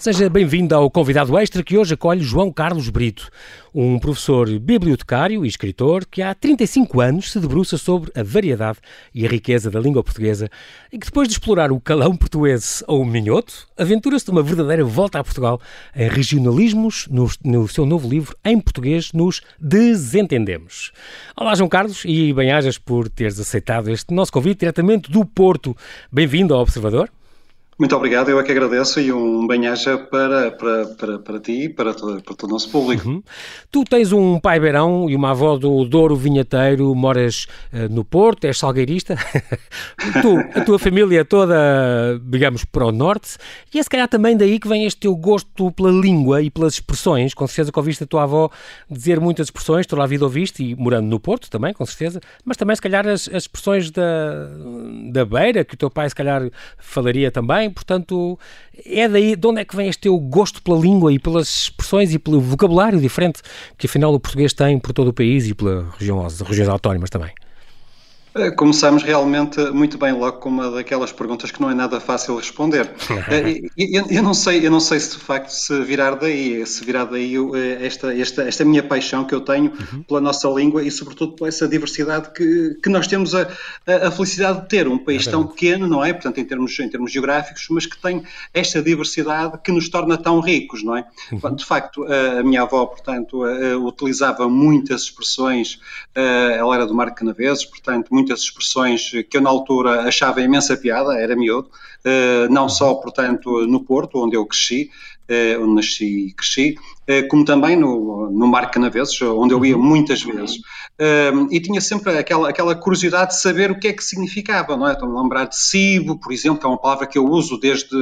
Seja bem-vindo ao convidado extra que hoje acolhe João Carlos Brito, um professor bibliotecário e escritor que há 35 anos se debruça sobre a variedade e a riqueza da língua portuguesa e que depois de explorar o calão português ou o minhoto, aventura-se de uma verdadeira volta a Portugal em regionalismos no, no seu novo livro em português nos Desentendemos. Olá João Carlos e bem-ajas por teres aceitado este nosso convite diretamente do Porto. Bem-vindo ao Observador. Muito obrigado, eu é que agradeço e um bem-aja para, para, para, para ti e para todo, para todo o nosso público. Uhum. Tu tens um pai beirão e uma avó do Douro Vinheteiro, moras uh, no Porto, és salgueirista. tu, a tua família toda, digamos, para o norte, e é se calhar também daí que vem este teu gosto pela língua e pelas expressões. Com certeza que ouviste a tua avó dizer muitas expressões, toda a vida ouviste, e morando no Porto também, com certeza, mas também se calhar as, as expressões da, da beira, que o teu pai se calhar falaria também portanto, é daí de onde é que vem este teu gosto pela língua e pelas expressões e pelo vocabulário diferente que afinal o português tem por todo o país e pela região, as regiões autónomas também? Eh, começamos realmente muito bem logo com uma daquelas perguntas que não é nada fácil responder. Eh, eu, eu, não sei, eu não sei se de facto se virar daí, se virar daí eh, esta, esta, esta minha paixão que eu tenho uhum. pela nossa língua e sobretudo por essa diversidade que, que nós temos a, a felicidade de ter. Um país é tão pequeno, não é? Portanto, em termos, em termos geográficos, mas que tem esta diversidade que nos torna tão ricos, não é? Uhum. De facto, a minha avó, portanto, utilizava muitas expressões, ela era do Marco Canaveses, portanto, muitas expressões que eu na altura achava imensa piada, era miúdo, não só, portanto, no Porto, onde eu cresci, eh, onde nasci e cresci, eh, como também no, no Mar Canaveses, onde eu ia uhum. muitas vezes. e tinha sempre aquela, aquela curiosidade de saber o que é que significava, não é? Estou-me a lembrar de cibo, por exemplo, que é uma palavra que eu uso desde,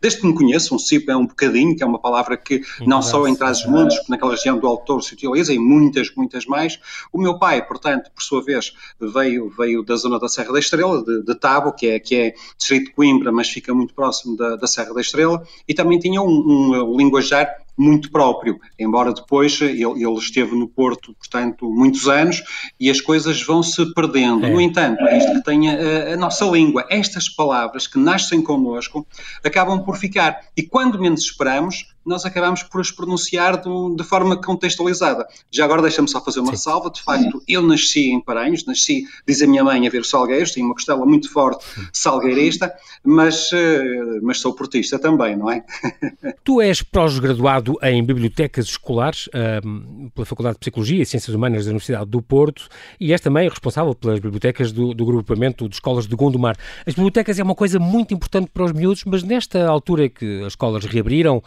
desde que me conheço, um cibo é um bocadinho, que é uma palavra que não só em Trás-os-Montes, naquela região do Alto se utiliza, e muitas, muitas mais. O meu pai, portanto, por sua vez, veio, veio da zona da Serra da Estrela, de, de Tabo, que é, que é distrito de Coimbra, mas fica muito próximo da, da Serra da Estrela, e também tinha um, um, um linguajar muito próprio, embora depois ele, ele, esteve no Porto, portanto, muitos anos e as coisas vão se perdendo. É. No entanto, é isto que tem a, a, nossa língua, estas palavras que nascem connosco acabam por ficar e quando menos esperamos, nós acabamos por as pronunciar de, de forma contextualizada. Já agora deixa-me só fazer uma Sim. salva. De facto, eu nasci em Paranhos, nasci, diz a minha mãe, a ver Salgueiros, tenho uma costela muito forte salgueirista, mas, eh, mas sou portista também, não é? Tu és pós-graduado em bibliotecas escolares um, pela Faculdade de Psicologia e Ciências Humanas da Universidade do Porto e és também responsável pelas bibliotecas do, do grupamento de escolas de Gondomar. As bibliotecas é uma coisa muito importante para os miúdos, mas nesta altura que as escolas reabriram,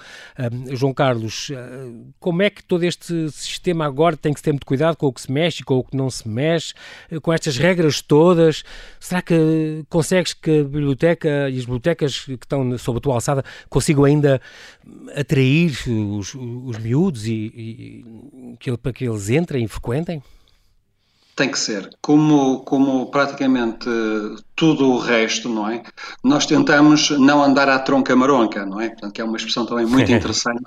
João Carlos, eh, como é que todo este sistema agora tem que ter muito cuidado com o que se mexe e com o que não se mexe, eh, com estas regras todas? Será que consegues que a biblioteca e as bibliotecas que estão sob a tua alçada consigam ainda atrair os, os miúdos e, e para que eles entrem e frequentem? Tem que ser. Como, como praticamente tudo o resto, não é? Nós tentamos não andar à tronca maronca, não é? Portanto, que é uma expressão também muito interessante,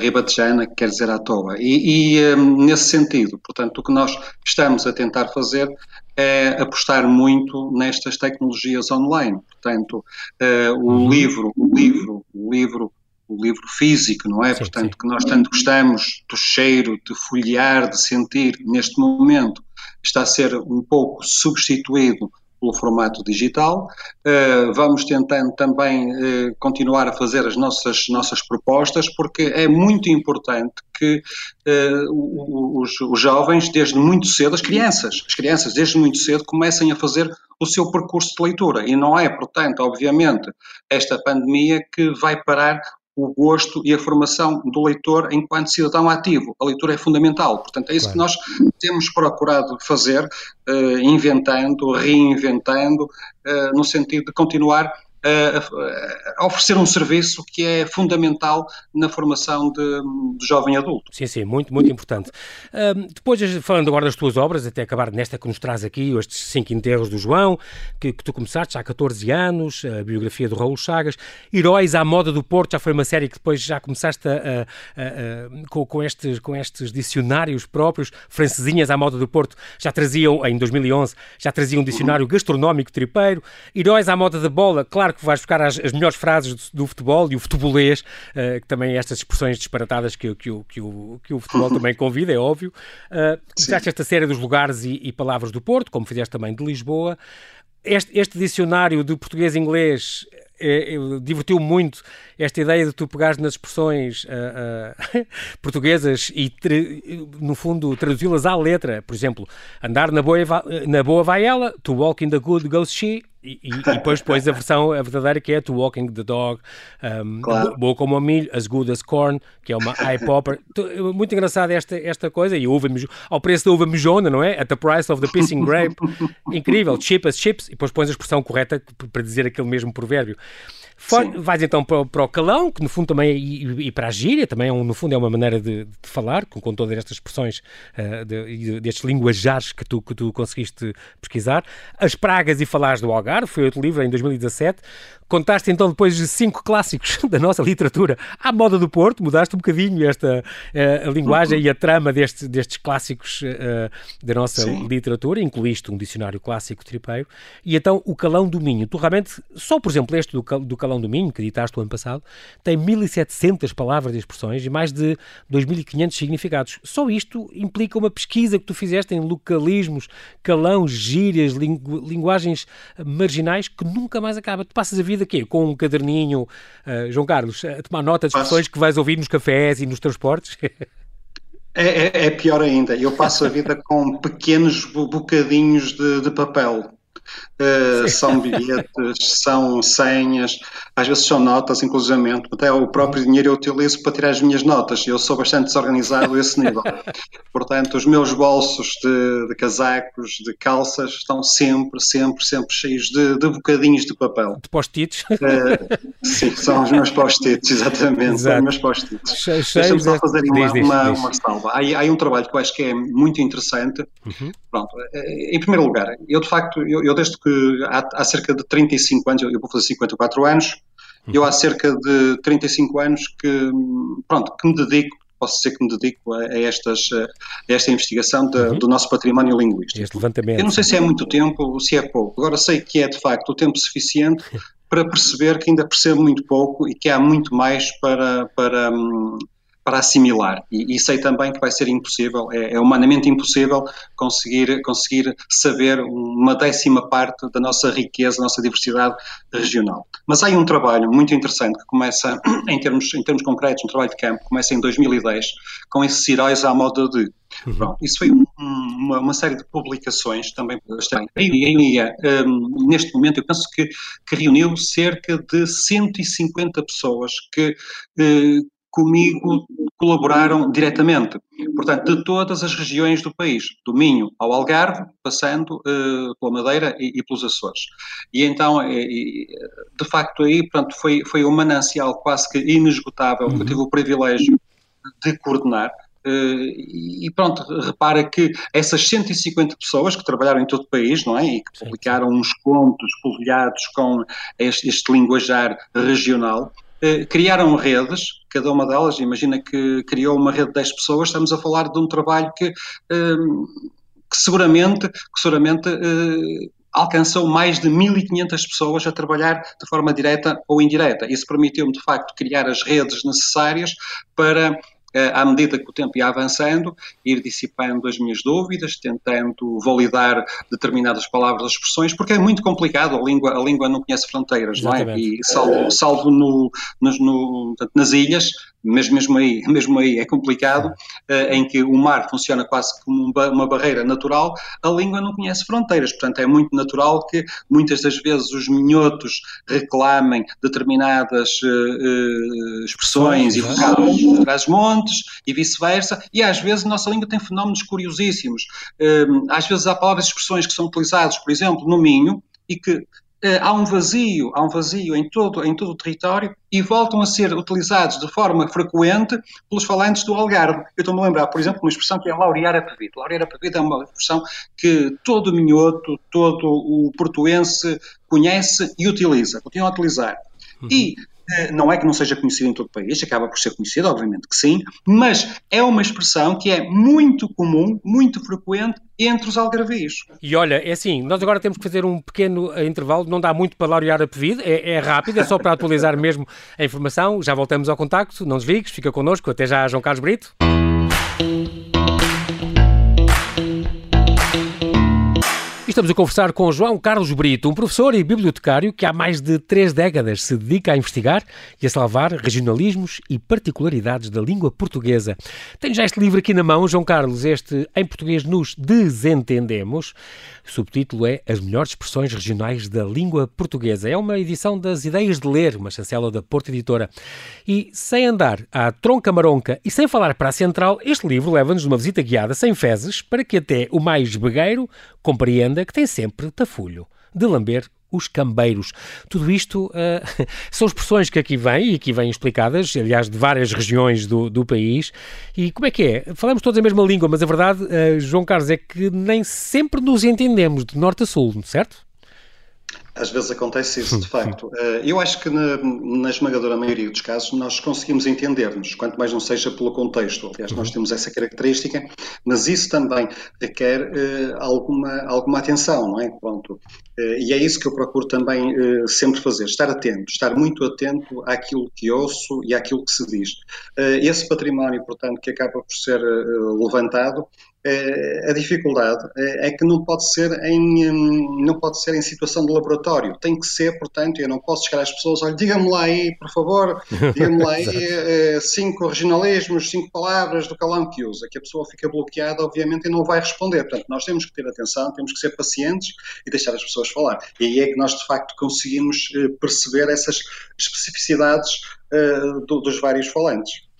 ribatejana, que quer dizer à toa. E, e um, nesse sentido, portanto, o que nós estamos a tentar fazer é apostar muito nestas tecnologias online. Portanto, uh, o uhum. livro, o livro, o livro o livro físico, não é? Sim, Portanto, sim. que nós tanto gostamos do cheiro, de folhear, de sentir, neste momento está a ser um pouco substituído pelo formato digital. Uh, vamos tentando também uh, continuar a fazer as nossas, nossas propostas, porque é muito importante que uh, os, os, jovens, desde muito cedo, as crianças, as crianças, desde muito cedo, comecem a fazer o seu percurso de leitura. E não é, portanto, obviamente, esta pandemia que vai parar o gosto e a formação do leitor enquanto cidadão ativo. A leitura é fundamental. Portanto, é isso claro. que nós temos procurado fazer, uh, inventando, reinventando, uh, no sentido de continuar a, oferecer um serviço que é fundamental na formação de, de jovem adulto. Sim, sim, muito, muito importante. Uh, depois, falando agora das tuas obras, até acabar nesta que nos traz aqui, estes cinco enterros do João, que, que tu começaste já há 14 anos, a biografia do Raul Chagas, Heróis à Moda do Porto, já foi uma série que depois já começaste a, a, com, com, estes, com estes dicionários próprios, francesinhas à moda do Porto, já traziam, em 2011, já traziam um dicionário gastronómico tripeiro, Heróis à Moda da Bola, claro claro que vais buscar as, as melhores frases do, do, futebol e o futebolês, uh, que também estas expressões disparatadas que, que, que, o, que o futebol também convida, é óbvio. Uh, começaste esta série dos lugares e, e palavras do Porto, como fizeste também de Lisboa. Este, este dicionário de português-inglês é, divertiu muito esta ideia de tu pegares nas expressões uh, uh, portuguesas e, no fundo, traduzi-las à letra. Por exemplo, andar na boa, na boa vai ela, to walk in the good goes she, e, e, depois depois a versão a verdadeira que é To Walking the Dog, um, claro. Boa como a milho, As Good as Corn, que é uma eye popper. Muito engraçada esta, esta coisa, e uva ao preço da uva mijona, não é? At the price of the pissing grape. Incrível, cheap as chips, e depois pões a expressão correta para dizer aquele mesmo provérbio. For, vais então para, para, o calão, que no fundo também, é, e, e para a gíria, também é um, no fundo é uma maneira de, de falar, com, com, todas estas expressões, uh, de, destes linguajares que tu, que tu conseguiste pesquisar. As pragas e falares do Algarve, foi outro livro em 2017. Contaste então depois de cinco clássicos da nossa literatura à moda do Porto, mudaste um bocadinho esta uh, a linguagem e a trama deste, destes clássicos uh, da nossa Sim. literatura, incluíste um dicionário clássico tripeiro, e então o Calão do Minho. Tu realmente, só por exemplo este do, do Calão do Minho, que editaste o ano passado, tem 1700 palavras e expressões e mais de 2500 significados. Só isto implica uma pesquisa que tu fizeste em localismos, calão, gírias, lingu, linguagens marginais que nunca mais acaba. Tu passas a vida quê? Com um caderninho, uh, João Carlos, a tomar nota de expressões que vais ouvir nos cafés e nos transportes? É, é, é, pior ainda. Eu passo a vida com pequenos bocadinhos de, de papel. Uh, são bilhetes, são senhas, às vezes são notas, inclusivamente. Até o próprio dinheiro eu utilizo para tirar as minhas notas. Eu sou bastante desorganizado a esse nível. Portanto, os meus bolsos de, de, casacos, de calças, estão sempre, sempre, sempre cheios de, de bocadinhos de papel. De post-its? Uh, sim, são os meus post-its, exatamente. Exato. São os meus post-its. Deixa-me só fazer uma, diz, uma, diz. uma salva. Há, há, um trabalho que eu acho que é muito interessante. Uhum. Pronto, eh, em primeiro lugar, eu de facto, eu, eu desde que há, há, cerca de 35 anos, eu vou fazer 54 anos, uhum. eu há cerca de 35 anos que, pronto, que me dedico posso dizer que me dedico a, estas, a esta investigação de, uhum. do nosso património linguístico. Este levantamento. Eu não sei se é muito tempo ou se é pouco. Agora sei que é de facto o tempo suficiente para perceber que ainda percebo muito pouco e que há muito mais para, para, hum, para assimilar. E, e, sei também que vai ser impossível, é, é, humanamente impossível conseguir, conseguir saber uma décima parte da nossa riqueza, da nossa diversidade regional. Mas há um trabalho muito interessante que começa, em termos, em termos concretos, um trabalho de campo, começa em 2010, com esses heróis à moda de. Uhum. Pronto, isso foi um, uma, uma, série de publicações também bastante. E, e um, neste momento eu penso que, que reuniu cerca de 150 pessoas que, uh, comigo colaboraram diretamente. Portanto, de todas as regiões do país, do Minho ao Algarve, passando uh, pela Madeira e, e, pelos Açores. E então, e, de facto, aí pronto, foi, foi um manancial quase que inesgotável uhum. que eu tive o privilégio de coordenar. Uh, e pronto, repara que essas 150 pessoas que trabalharam em todo o país, não é? E que publicaram uns contos polvilhados com este, este linguajar regional, eh, criaram redes, cada uma delas, imagina que criou uma rede de 10 pessoas, estamos a falar de um trabalho que, ehm, que seguramente, que seguramente eh, alcançou mais de 1.500 pessoas a trabalhar de forma direta ou indireta. Isso permitiu-me, de facto, criar as redes necessárias para eh, à medida que o tempo ia avançando, ir dissipando as minhas dúvidas, tentando validar determinadas palavras ou expressões, porque é muito complicado, a língua, a língua não conhece fronteiras, Exatamente. não é? E salvo, salvo no, no, no, nas ilhas, mas mesmo aí, mesmo aí é complicado, uh, em que o mar funciona quase como uma barreira natural, a língua não conhece fronteiras, portanto é muito natural que muitas das vezes os minhotos reclamem determinadas uh, expressões e vocados das montes e vice-versa, e às vezes a nossa língua tem fenómenos curiosíssimos. às vezes há palavras e expressões que são utilizadas, por exemplo, no Minho, e que eh, há um vazio, há um vazio em todo, em todo o território e voltam a ser utilizados de forma frequente pelos falantes do Algarve. Eu estou-me a lembrar, por exemplo, uma expressão que é laurear a pavida. Laurear a pavida é uma expressão que todo minhoto, todo o portuense conhece e utiliza, continua a utilizar. Uhum. E Eh, não é que não seja conhecido em todo o país, acaba por ser conhecido, obviamente que sim, mas é uma expressão que é muito comum, muito frequente entre os algarvios. E olha, é assim, nós agora temos que fazer um pequeno eh, intervalo, não dá muito para laurear a pedido, é, é rápido, é só para atualizar mesmo a informação. Já voltamos ao contacto, não desligues, fica connosco, até já, João Carlos Brito. Estamos a conversar com João Carlos Brito, um professor e bibliotecário que há mais de três décadas se dedica a investigar e a salvar regionalismos e particularidades da língua portuguesa. Tenho já este livro aqui na mão, João Carlos, este Em Português Nos Desentendemos. O subtítulo é As Melhores Expressões Regionais da Língua Portuguesa. É uma edição das Ideias de Ler, uma chancela da Porta Editora. E sem andar à tronca maronca e sem falar para a central, este livro leva-nos numa visita guiada sem fezes para que até o mais begueiro compreenda que tem sempre tafulho de lamber os cambeiros. Tudo isto uh, são expressões que aqui vêm e aqui vêm explicadas, aliás, de várias regiões do, do país. E como é que é? Falamos todos a mesma língua, mas a verdade, uh, João Carlos, é que nem sempre nos entendemos de norte a sul, certo? Às vezes acontece isso, de facto. Eh, eu acho que na, na, esmagadora maioria dos casos nós conseguimos entender-nos, quanto mais não seja pelo contexto. Aliás, nós uhum. temos essa característica, mas isso também requer uh, alguma, alguma atenção, não é? Pronto. Uh, e é isso que eu procuro também sempre fazer, estar atento, estar muito atento àquilo que ouço e àquilo que se diz. esse património, portanto, que acaba por ser levantado, a dificuldade é, é que não pode ser em hum, não pode ser em situação de laboratório. Tem que ser portanto eu não posso chegar às pessoas olha diga-me lá aí por favor diga-me lá aí eh, cinco regionalismos cinco palavras do calão que usa que a pessoa fica bloqueada obviamente e não vai responder. Portanto nós temos que ter atenção temos que ser pacientes e deixar as pessoas falar. E aí é que nós de facto conseguimos eh, perceber essas especificidades do, dos vários falantes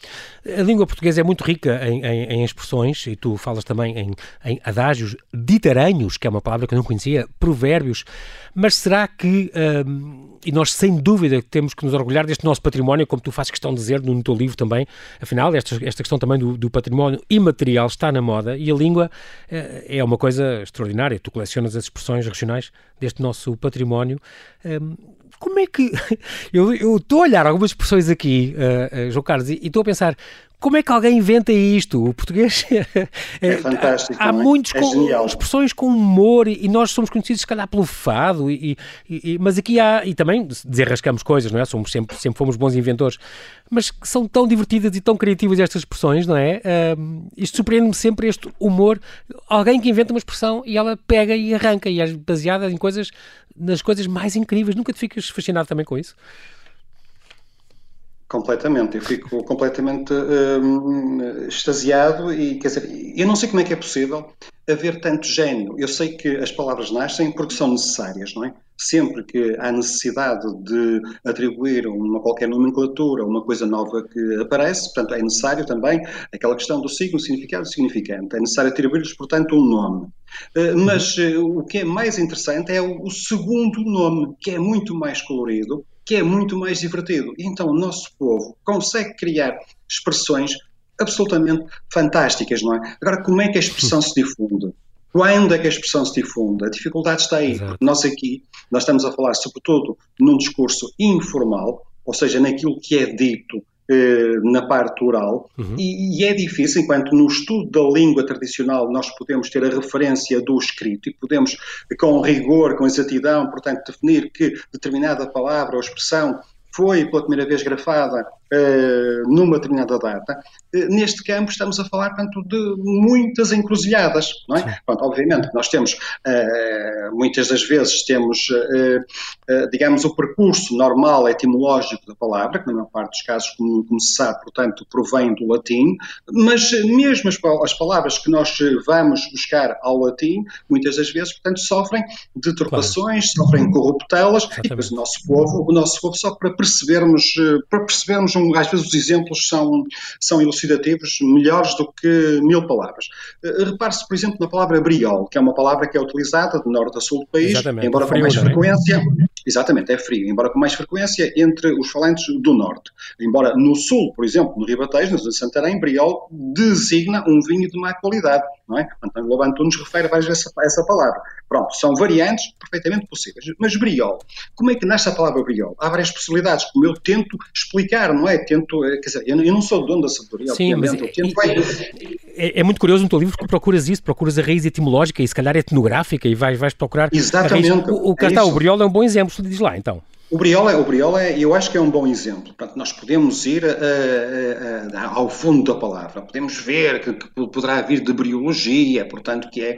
a língua portuguesa é muito rica em, em, em expressões, e tu falas também em, em, adágios, ditaranhos, que é uma palavra que eu não conhecia, provérbios, mas será que, hum, e nós sem dúvida temos que nos orgulhar deste nosso património, como tu fazes questão de dizer no, teu livro também, afinal, esta, esta questão também do, do, património imaterial está na moda e a língua uh, é uma coisa extraordinária. Tu colecionas as expressões regionais deste nosso património. Um, como é que. Eu estou a olhar algumas expressões aqui, uh, uh, João Carlos, e estou a pensar como é que alguém inventa isto? O português é, é fantástico. Há, há muitos é expressões com humor e, e, nós somos conhecidos, se calhar, pelo fado, e, e, mas aqui há, e também desenrascamos coisas, não é? Somos sempre, sempre fomos bons inventores, mas são tão divertidas e tão criativas estas expressões, não é? Isto surpreende-me sempre, este humor. Alguém que inventa uma expressão e ela pega e arranca, e é baseada em coisas, nas coisas mais incríveis. Nunca te ficas fascinado também com isso? Completamente, eu fico completamente hum, extasiado e quer dizer, eu não sei como é que é possível haver tanto gênio. Eu sei que as palavras nascem porque são necessárias, não é? Sempre que há necessidade de atribuir uma qualquer nomenclatura, uma coisa nova que aparece, portanto, é necessário também aquela questão do signo, significado significante. É necessário atribuir-lhes, portanto, um nome. Uh, mas uh, o que é mais interessante é o segundo nome, que é muito mais colorido, que é muito mais divertido. E então o nosso povo consegue criar expressões absolutamente fantásticas, não é? Agora, como é que a expressão se difunde? Quando é que a expressão se difunde? A dificuldade está aí, porque nós aqui, nós estamos a falar sobretudo num discurso informal, ou seja, naquilo que é dito eh, na parte oral, uhum. e, e, é difícil, enquanto no estudo da língua tradicional nós podemos ter a referência do escrito e podemos, com rigor, com exatidão, portanto, definir que determinada palavra ou expressão foi pela primeira vez grafada numa determinada data, uh, neste campo estamos a falar, portanto, de muitas encruzilhadas, não é? Pronto, obviamente, nós temos, uh, muitas das vezes temos, digamos, o percurso normal etimológico da palavra, que na maior parte dos casos, como, como se sabe, portanto, provém do latim, mas mesmo as, as, palavras que nós vamos buscar ao latim, muitas das vezes, portanto, sofrem deturpações, claro. sofrem corruptelas, e depois o nosso povo, o nosso povo, só para percebermos, para percebermos um são, às vezes os exemplos são, são elucidativos, melhores do que mil palavras. Uh, Repare-se, por exemplo, na palavra briol, que é uma palavra que é utilizada de norte a sul do país, Exatamente. embora com mais é? frequência, Exatamente, é frio, embora com mais frequência entre os falantes do norte. Embora no sul, por exemplo, no Ribatejo, na zona de Santarém, Briol designa um vinho de má qualidade, não é? António Lobo Antunes refere várias vezes essa, essa palavra. Pronto, são variantes perfeitamente possíveis. Mas Briol, como é que nasce a palavra Briol? Há várias possibilidades, como eu tento explicar, não é? Tento, eh, quer dizer, eu não sou dono da sabedoria, Sim, mas é, é, é, muito curioso no teu livro que procuras isso, procuras a raiz etimológica e se calhar etnográfica e vais, vais procurar Exatamente. O, o, cá é está, o Briol é um bom exemplo, diz lá então. O Briola, o Briola eu acho que é um bom exemplo. Portanto, nós podemos ir uh, uh, ao fundo da palavra, podemos ver que, que, poderá vir de briologia, portanto, que é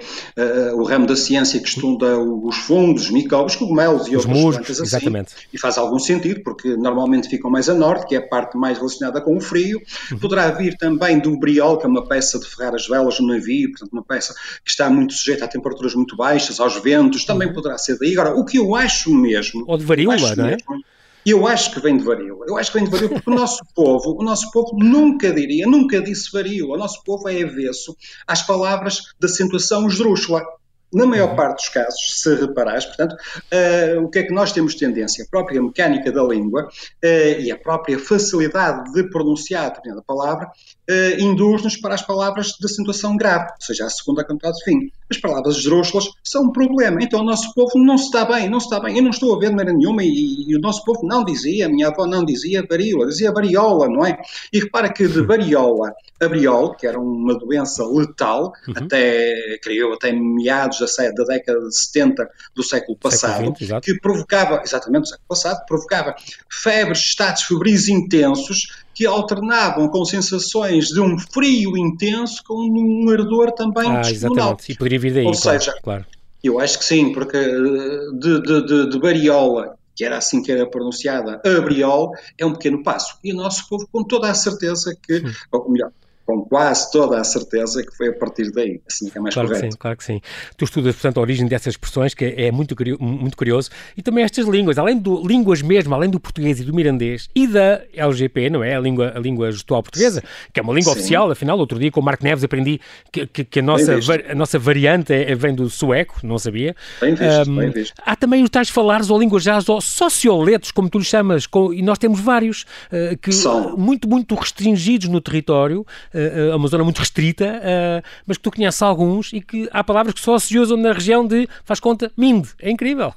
o ramo da ciência que estuda os fungos, os micróbios, cogumelos e os outras musgos, plantas assim. Exatamente. E faz algum sentido, porque normalmente ficam mais a norte, que é a parte mais relacionada com o frio. Uhum. Poderá vir também do briol, que é uma peça de ferrar as velas no navio, portanto, uma peça que está muito sujeita a temperaturas muito baixas, aos ventos, também uhum. poderá ser daí. Agora, o que eu acho mesmo. Ou de varíola, não é? Não é? Eu acho que vem de varíola. Eu acho que vem de varíola porque o nosso povo, o nosso povo nunca diria, nunca disse varíola. O nosso povo é avesso às palavras de acentuação esdrúxula. Na maior uhum. parte dos casos, se reparares, portanto, uh, o que é que nós temos tendência? A própria mecânica da língua uh, e a própria facilidade de pronunciar a determinada palavra uh, induz-nos para as palavras de acentuação grave, ou seja, a segunda cantada de fim. As palavras esdrúxulas são um problema. Então o nosso povo não se está bem, não se está bem. Eu não estou a ver de maneira nenhuma e, e, o nosso povo não dizia, a minha avó não dizia varíola, dizia variola, não é? E repara que de variola a briol, que era uma doença letal, uhum. até, creio, até meados da, da, década de 70 do século passado, século que provocava, exatamente do século passado, provocava febres, estados febris intensos que alternavam com sensações de um frio intenso com um ardor também ah, exatamente. E poderia vir daí, Ou claro, seja, claro. eu acho que sim, porque eh, de, de, de, de variola que era assim que era pronunciada, a Briol, é um pequeno passo. E o nosso povo, com toda a certeza que, ou melhor, com quase toda a certeza que foi a partir daí, assim que é mais claro correto. Que sim, claro que sim. Tu estudas, portanto, a origem dessas expressões, que é muito, muito curioso, e também estas línguas, além de línguas mesmo, além do português e do mirandês, e da LGP, não é? A língua, a língua gestual portuguesa, que é uma língua sim. oficial, afinal, outro dia com o Marco Neves aprendi que, que, que a, nossa, a nossa variante é, vem do sueco, não sabia. Bem visto, um, bem visto. Há também os tais falares ou linguajares ou socioletos, como tu lhe chamas, com, e nós temos vários, uh, que São. muito, muito restringidos no território, uh, uma zona muito restrita, uh, mas que tu conheces alguns e que há palavras que só se usam na região de, faz conta, Minde. É incrível.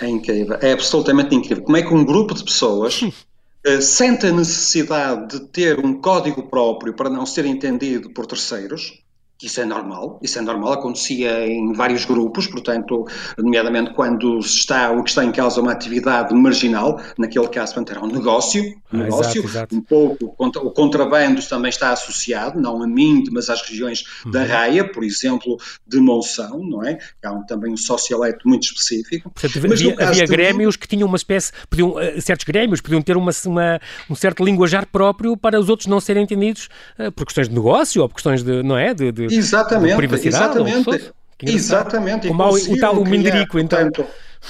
É incrível, é absolutamente incrível. Como é que um grupo de pessoas sente a necessidade de ter um código próprio para não ser entendido por terceiros, isso é normal, isso é normal, acontecia em vários grupos, portanto, nomeadamente quando está o que está em causa uma atividade marginal, naquele caso, portanto, era um negócio, um ah, negócio, exato, exato. um pouco, o contrabando também está associado, não a mim, mas às regiões uhum. da Raia, por exemplo, de Monção, não é? Há um, também um socialeto muito específico. Portanto, mas havia, havia grêmios que tinham uma espécie, podiam, uh, certos grêmios podiam ter uma, uma, um certo linguajar próprio para os outros não serem entendidos uh, por questões de negócio ou por questões de, não é, de, de exatamente, privacidade. Exatamente, exatamente. Como o, tal o Minderico, então.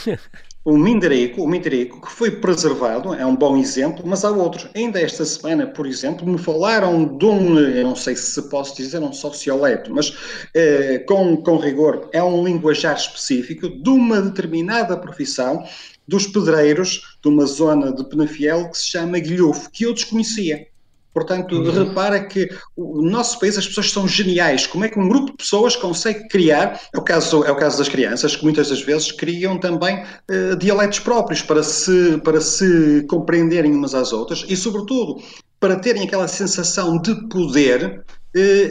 o Minderico, o Minderico, que foi preservado, é um bom exemplo, mas há outros. Ainda esta semana, por exemplo, me falaram de um, eu não sei se posso dizer um socioleto, mas eh, com, com rigor, é um linguajar específico de uma determinada profissão dos pedreiros de uma zona de Penafiel que se chama Guilhofo, que eu desconhecia. Portanto, uhum. repara que o nosso país as pessoas são geniais. Como é que um grupo de pessoas consegue criar, é o caso, é o caso das crianças, que muitas das vezes criam também uh, dialetos próprios para se, para se compreenderem umas às outras e, sobretudo, para terem aquela sensação de poder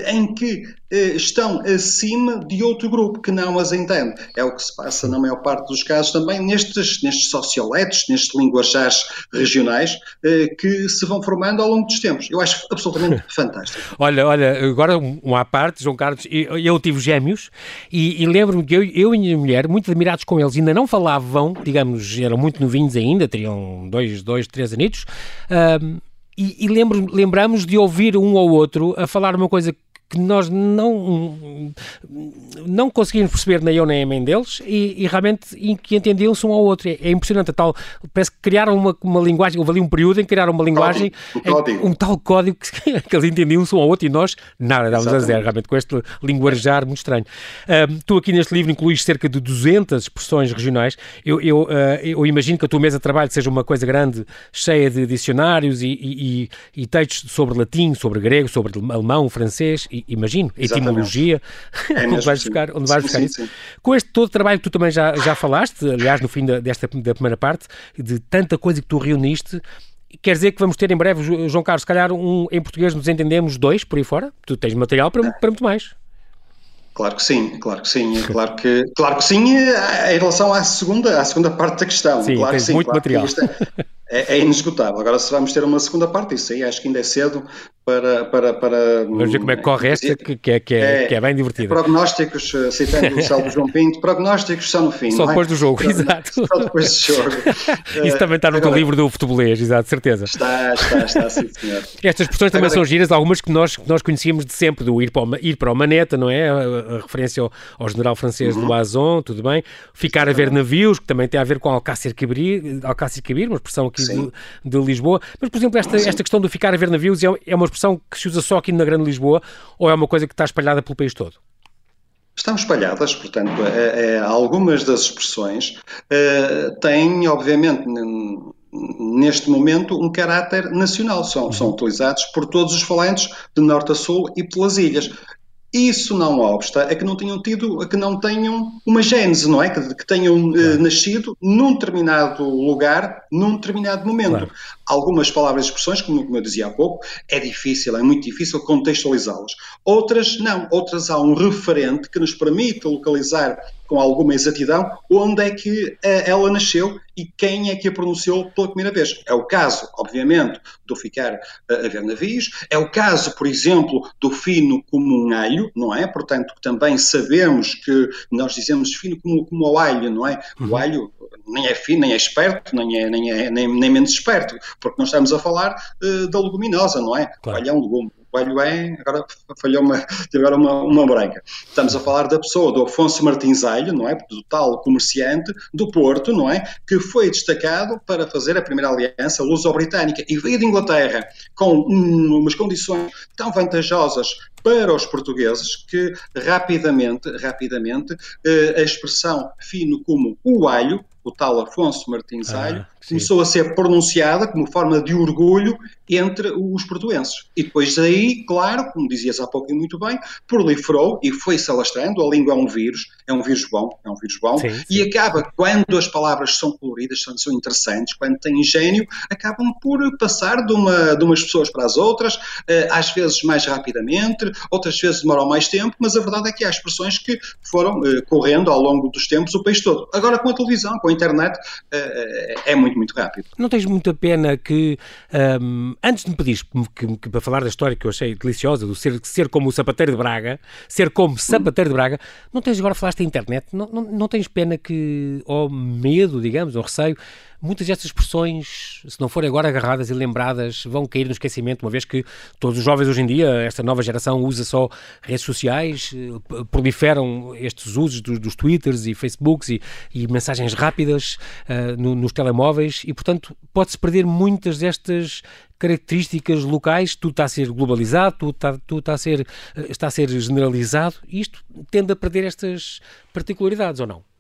em que eh, estão acima de outro grupo que não as entende. É o que se passa na maior parte dos casos também nestes, nestes socioletos, nestes linguajares regionais eh, que se vão formando ao longo dos tempos. Eu acho absolutamente fantástico. Olha, olha, agora um à parte, João Carlos, eu, eu tive gêmeos e, e lembro-me que eu, eu, e a minha mulher, muito admirados com eles, ainda não falavam, digamos, eram muito novinhos ainda, teriam dois, dois três anitos, um, e, e lembro, lembramos de ouvir um ou outro a falar uma coisa que nós não, não conseguimos perceber nem eu nem a mãe deles e, e realmente que entendiam-se um ao outro. É, é, impressionante, a tal, parece que criaram uma, uma linguagem, houve ali um período em que criaram uma linguagem, um, um tal código que, que eles entendiam-se um ao outro e nós nada, dávamos a zero, realmente, com este linguajar muito estranho. Um, tu aqui neste livro incluís cerca de 200 expressões regionais. Eu, eu, uh, eu imagino que a tua mesa de trabalho seja uma coisa grande, cheia de dicionários e, e, e textos sobre latim, sobre grego, sobre alemão, francês, e, imagino, Exatamente. etimologia, é onde vais buscar, onde vais sim, buscar sim, isso. Sim. Com este todo o trabalho que tu também já, já falaste, aliás, no fim da, desta da primeira parte, de tanta coisa que tu reuniste, Quer dizer que vamos ter em breve, João Carlos, se calhar um, em português nos entendemos dois por aí fora? Tu tens material para, para muito mais. Claro que sim, claro que sim, claro que, claro que sim em relação à segunda, à segunda parte da questão. Sim, claro tens sim, muito claro material. É, é, inesgotável. Agora, se vamos ter uma segunda parte, isso aí acho que ainda é cedo para. para, para vamos ver como é que corre esta, que, que, é, que, é, é, que é bem divertida. Prognósticos, eh, citando o Salvo João Pinto, prognósticos só no fim. Só depois é? do jogo, exato. Só depois do jogo. isso também está no Agora, teu livro do futebolês, exato, certeza. Está, está, está, sim, senhor. Estas expressões também Agora, são giras, algumas que nós, que nós conhecíamos de sempre, do ir para o, ir para o Maneta, não é? A, a referência ao, ao, general francês uhum. do Azon, tudo bem. Ficar a ver navios, que também tem a ver com Alcácer Quibir, Alcácer Quibir uma expressão aqui de, de Lisboa. Mas, por exemplo, esta, esta questão do ficar a ver navios é, é uma expressão que se usa só aqui na Grande Lisboa ou é uma coisa que está espalhada pelo país todo? Estão espalhadas, portanto, é, é, algumas das expressões é, têm, obviamente, neste momento, um caráter nacional. São, são utilizados por todos os falantes de norte a sul e pelas ilhas. Isso não obsta é que não tenham tido, que não tenham uma gênese, não é? Que, que tenham eh, claro. uh, nascido num determinado lugar, num determinado momento. Claro. Algumas palavras e expressões, como, como, eu dizia há pouco, é difícil, é muito difícil contextualizá-las. Outras não, outras há um referente que nos permite localizar com alguma exatidão onde é que eh, ela nasceu e quem é que a pronunciou pela primeira vez. É o caso, obviamente, do ficar a ver navios, é o caso, por exemplo, do fino como um alho, não é? Portanto, também sabemos que nós dizemos fino como, como o alho, não é? O uhum. alho nem é fino, nem é esperto, nem é, nem é nem, nem menos esperto, porque nós estamos a falar uh, da leguminosa, não é? Claro. O alho é um legume Coelho é, agora falhou uma, agora uma, uma branca. Estamos a falar da pessoa do Afonso Martins Alho, não é? Do tal comerciante do Porto, não é? Que foi destacado para fazer a primeira aliança luso-britânica e veio de Inglaterra com um, umas condições tão vantajosas para os portugueses que rapidamente, rapidamente, eh, a expressão fino como o alho, o tal Afonso Martins ah, Alho, começou a ser pronunciada como forma de orgulho entre os portuenses. E depois daí, claro, como dizias há pouco e muito bem, proliferou e foi-se alastrando. A língua é um vírus, é um vírus bom, é um vírus bom, sim, sim. e acaba, quando as palavras são coloridas, são, são interessantes, quando têm gênio, acabam por passar de, uma, de umas pessoas para as outras, eh, às vezes mais rapidamente, outras vezes demoram mais tempo, mas a verdade é que há expressões que foram eh, correndo ao longo dos tempos o país todo. Agora, com a televisão, com a internet, eh, é muito, muito rápido. Não tens muita pena que, um, antes de me pedires que, que, para falar da história que eu achei deliciosa, do ser, ser como o sapateiro de Braga, ser como sapateiro de Braga, não tens agora falaste internet, não, não, não tens pena que, ou medo, digamos, ou receio, muitas destas expressões, se não forem agora agarradas e lembradas, vão cair no esquecimento, uma vez que todos os jovens hoje em dia, esta nova geração usa só redes sociais, eh, proliferam estes usos dos, dos Twitters e Facebooks e, e mensagens rápidas uh, no, nos telemóveis e, portanto, pode-se perder muitas destas características locais, tudo está a ser globalizado, tudo está, tudo está, a, ser, eh, está a ser generalizado, e isto tende a perder estas particularidades, ou não?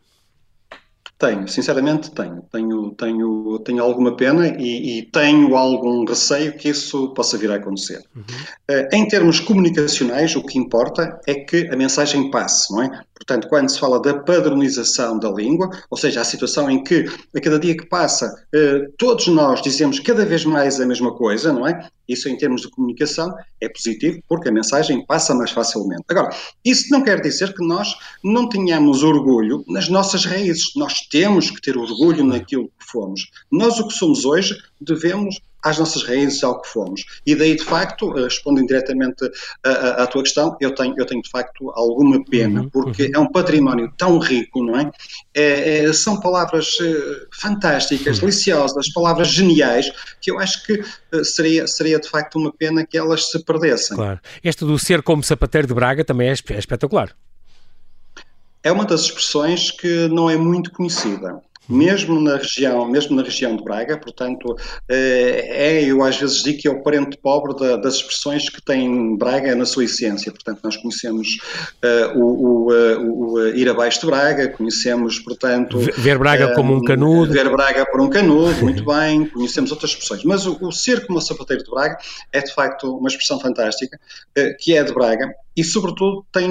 Tenho, sinceramente tenho. Tenho, tenho, tenho alguma pena e, e tenho algum receio que isso possa vir a acontecer. Uhum. Uh, em termos comunicacionais, o que importa é que a mensagem passe, não é? Portanto, quando se fala da padronização da língua, ou seja, a situação em que a cada dia que passa uh, todos nós dizemos cada vez mais a mesma coisa, não é? Isso, em termos de comunicação, é positivo porque a mensagem passa mais facilmente. Agora, isso não quer dizer que nós não tenhamos orgulho nas nossas raízes. Nós temos que ter orgulho naquilo que fomos. Nós, o que somos hoje, devemos às nossas raízes, ao que fomos. E daí, de facto, eh, respondendo diretamente à, tua questão, eu tenho, eu tenho, de facto, alguma pena, uhum, porque uhum. é um património tão rico, não é? é, é são palavras uh, fantásticas, uhum. deliciosas, palavras geniais, que eu acho que uh, seria, seria, de facto, uma pena que elas se perdessem. Claro. Este do ser como sapateiro de Braga também é, é espetacular. É uma das expressões que não é muito conhecida mesmo na região, mesmo na região de Braga, portanto, eh, é, eu às vezes digo que é o parente pobre das expressões que tem Braga na sua essência, portanto, nós conhecemos uh, o, o, eh, o, o, ir abaixo de Braga, conhecemos, portanto... Ver Braga uh, como um canudo. Ver Braga por um canudo, muito bem, conhecemos outras expressões, mas o, ser como o sapateiro de Braga é, de facto, uma expressão fantástica, uh, que é de Braga, e, sobretudo, tem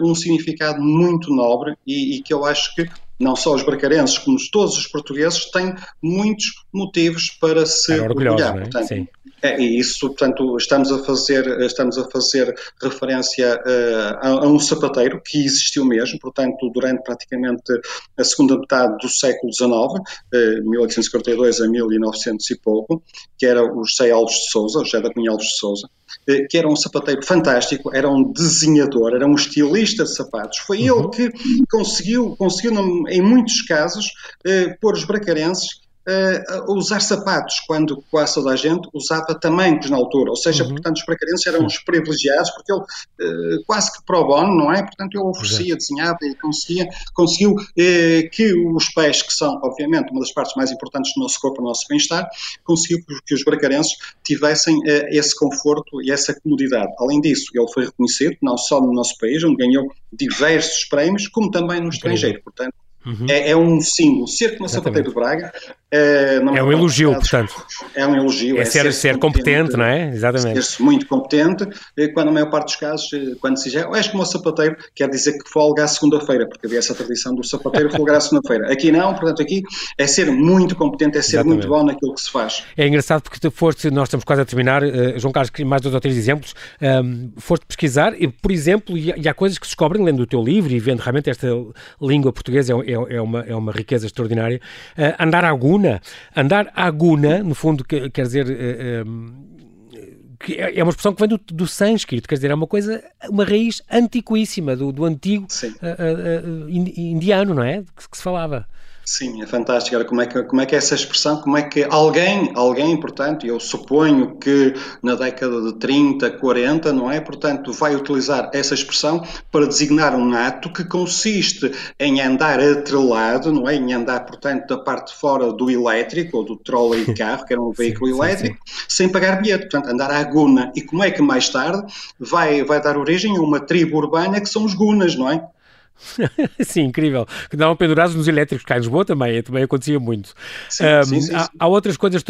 um significado muito nobre e, e que eu acho que não só os bracarenses, como todos os portugueses, têm muitos motivos para se orgulhar. É? Portanto, Sim. É, e isso, portanto, estamos a fazer, estamos a fazer referência uh, a, a, um sapateiro que existiu mesmo, portanto, durante praticamente a segunda metade do século XIX, uh, 1842 a 1900 e pouco, que era o José Alves de Souza, o José da Cunha Alves de Souza, uh, que era um sapateiro fantástico, era um desenhador, era um estilista de sapatos. Foi uhum. ele que conseguiu, conseguiu em muitos casos, uh, pôr os bracarenses uh, usar sapatos, quando quase toda a gente usava tamancos na altura, ou seja, uhum. portanto, os bracarenses eram os privilegiados, porque ele uh, quase que pro bono, não é? Portanto, ele oferecia, desenhava e conseguia, conseguiu uh, que os pés, que são, obviamente, uma das partes mais importantes do nosso corpo, do nosso bem-estar, conseguiu que os bracarenses tivessem esse conforto e essa comodidade. Além disso, ele foi reconhecido, não só no nosso país, onde ganhou diversos prémios, como também no estrangeiro. Portanto, Uhum. É, é, um símbolo. Ser como sapateiro de Braga é, é um elogio, portanto. É um elogio. É, é ser, ser, ser competente, competente, não é? Exatamente. Ser-se muito competente, quando na maior parte dos casos, quando se diz, és como sapateiro, quer dizer que folga à segunda-feira, porque havia essa tradição do sapateiro folgar à segunda-feira. Aqui não, portanto, aqui é ser muito competente, é ser Exatamente. muito bom naquilo que se faz. É engraçado porque tu foste, nós estamos quase a terminar, uh, João Carlos, mais dois ou três exemplos, um, foste pesquisar, e, por exemplo, e, e, há coisas que se descobrem lendo o teu livro e vendo realmente esta língua portuguesa é, é, é uma, é uma riqueza extraordinária. Uh, andar à guna, andar Andar à guna, no fundo, quer dizer. Uh, que é, é uma expressão que vem do, do sânscrito, quer dizer, é uma coisa, uma raiz antiquíssima do, do antigo uh, indiano, não é? Que se falava. Sim, é fantástico. Agora, como é, que, como é que é essa expressão, como é que alguém, alguém, portanto, eu suponho que na década de 30, 40, não é? Portanto, vai utilizar essa expressão para designar um ato que consiste em andar atrelado, não é? Em andar, portanto, da parte de fora do elétrico, ou do trolley de carro, que era um veículo sim, elétrico, sim, sim. sem pagar bilhete, portanto, andar à guna. E como é que mais tarde vai, vai dar origem a uma tribo urbana que são os gunas, não é? sim, incrível. Que davam pendurados nos elétricos, cá em Lisboa também, também acontecia muito. Sim, um, sim, sim, há, há, outras coisas,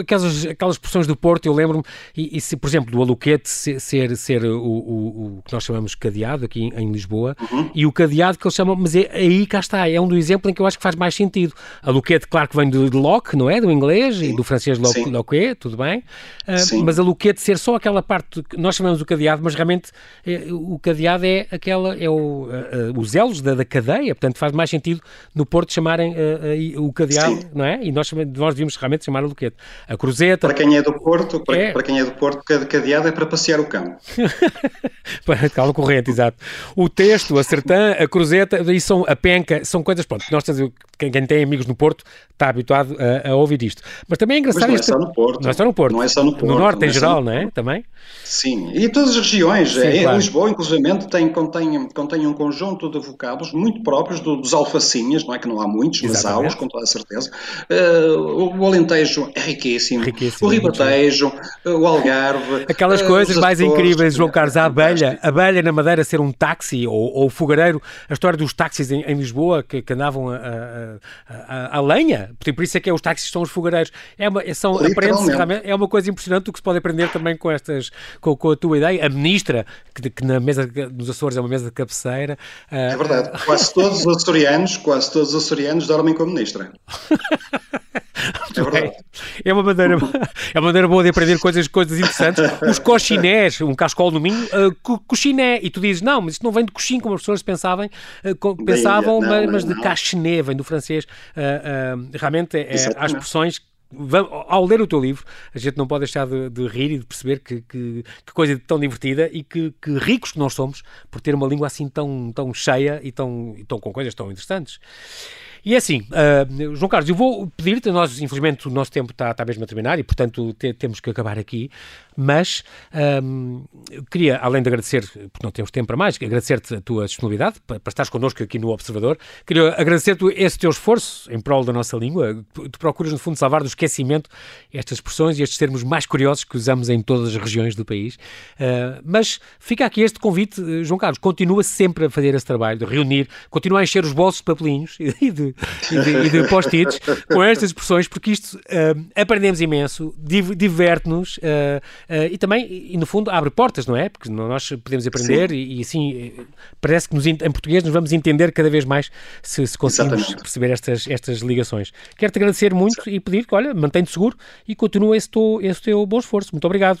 aquelas, aquelas expressões do Porto, eu lembro-me, e, e, se, por exemplo, do aluquete ser, ser, o, o, o, que nós chamamos cadeado aqui em, em Lisboa, uhum. e o cadeado que eles chamam, mas é, aí cá está, é um do exemplo em que eu acho que faz mais sentido. Aluquete, claro que vem de, de lock, não é? Do inglês e do francês loquet, tudo bem, uh, mas aluquete ser só aquela parte que nós chamamos o cadeado, mas realmente é, o cadeado é aquela, é o, uh, o os elos da, da, cadeia, portanto faz mais sentido no Porto chamarem uh, uh, o cadeado, Sim. não é? E nós, nós devíamos realmente chamar o Luquete. A cruzeta... Para quem é do Porto, para, é... para quem é do Porto, cadeado é para passear o cão. para cala corrente, exato. O texto, a sertã, a cruzeta, e são a penca, são coisas, pronto, nós quem, quem tem amigos no Porto está habituado a, a, ouvir isto. Mas também é engraçado... Mas não é só no Porto. Não é só no Porto. Não é só no Porto. No Norte em é geral, não é? Também? Sim, e todas as regiões. Sim, é, claro. Lisboa, inclusive, tem, contém, contém um conjunto de vocábulos muito próprios do, dos alfacinhas, não é que não há muitos, mas há os, com toda a certeza. Uh, o Alentejo é riquíssimo, riquíssimo o Ribatejo, uh, o Algarve. Aquelas uh, coisas mais Açores, incríveis, João Carlos, a abelha, a abelha na Madeira ser um táxi ou, ou o fogareiro, a história dos táxis em, em Lisboa que, que andavam a, a, a, a, lenha, por isso é que é, os táxis são os fogareiros. É uma, são, é uma coisa impressionante o que se pode aprender também com estas, com, com a tua ideia. A ministra, que, que na mesa nos Açores é uma mesa de cabeceira. É verdade, quase todos os açorianos, quase todos os açorianos dormem com a ministra. É verdade. É uma maneira, é uma maneira boa de aprender coisas, coisas interessantes. Os coxinés, um cascol no Minho, uh, coxiné, e tu dizes, não, mas isto não vem de coxim, como as pessoas pensavam, uh, pensavam não, mas, mas de cachiné, vem do francês. Uh, uh, realmente, é, há expressões ao ler o teu livro, a gente não pode deixar de, de rir e de perceber que, que, que coisa tão divertida e que, que, ricos que nós somos por ter uma língua assim tão, tão cheia e tão, e tão com coisas tão interessantes. E é assim, uh, João Carlos, eu vou pedir-te, nós, infelizmente, o nosso tempo está, está mesmo a terminar e, portanto, te, temos que acabar aqui, mas um, eu queria, além de agradecer, porque não temos tempo para mais, agradecer-te a tua disponibilidade para, para estares connosco aqui no Observador, queria agradecer-te esse teu esforço em prol da nossa língua, tu, tu procuras, no fundo, salvar do esquecimento estas expressões e estes termos mais curiosos que usamos em todas as regiões do país, uh, mas fica aqui este convite, João Carlos, continua sempre a fazer esse trabalho de reunir, continua a encher os bolsos de papelinhos e de, e de, de post-its com estas expressões, porque isto uh, aprendemos imenso, diverte-nos uh, uh, e também, e no fundo, abre portas, não é? Porque nós podemos aprender e, e, assim parece que nos, em português nos vamos entender cada vez mais se, se conseguimos Exatamente. perceber estas, estas ligações. Quero-te agradecer muito Sim. e pedir que, olha, mantém-te seguro e continua esse teu, esse teu bom esforço. Muito obrigado.